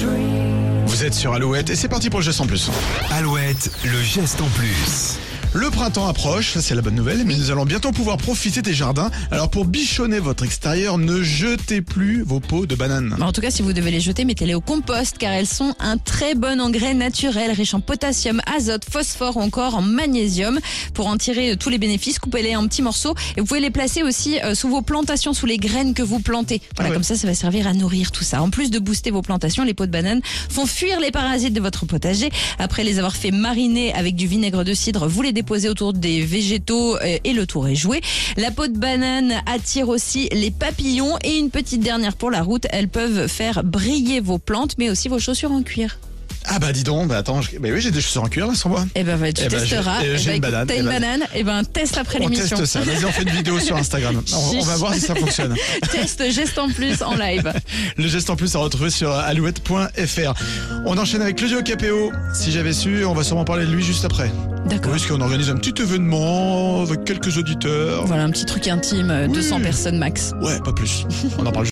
dream. Vous êtes sur Alouette et c'est parti pour le geste en plus. Alouette, le geste en plus. Le printemps approche, ça c'est la bonne nouvelle, mais nous allons bientôt pouvoir profiter des jardins. Alors pour bichonner votre extérieur, ne jetez plus vos pots de bananes. En tout cas, si vous devez les jeter, mettez-les au compost car elles sont un très bon engrais naturel riche en potassium, azote, phosphore ou encore en magnésium. Pour en tirer euh, tous les bénéfices, coupez-les en petits morceaux et vous pouvez les placer aussi euh, sous vos plantations, sous les graines que vous plantez. Voilà, Ah ouais. comme ça, ça va servir à nourrir tout ça. En plus de booster vos plantations, les pots de bananes font fuir les parasites de votre potager. Après les avoir fait mariner avec du vinaigre de cidre, vous les déposez autour des végétaux euh, et le tour est joué. La peau de banane attire aussi les papillons et une petite dernière pour la route, elles peuvent faire briller vos plantes mais aussi vos chaussures en cuir. Ah bah dis donc, bah attends, je- bah oui j'ai des chaussures en cuir là sur moi. Eh ben, tu Eh ben, testeras. j'ai- Eh j'ai ben, une banane. T'as Eh une banane Et ben, teste après On l'émission. teste ça, vas-y on fait une vidéo sur Instagram. On, on va voir si ça fonctionne. Teste geste en plus en live. Le geste en plus à retrouver sur alouette.fr. On enchaîne avec Claudio Capéo. Si j'avais su, on va sûrement parler de lui juste après. D'accord. Parce qu'on organise un petit événement avec quelques auditeurs. Voilà un petit truc intime, euh, Oui. 200 personnes max. Ouais, pas plus. On en parle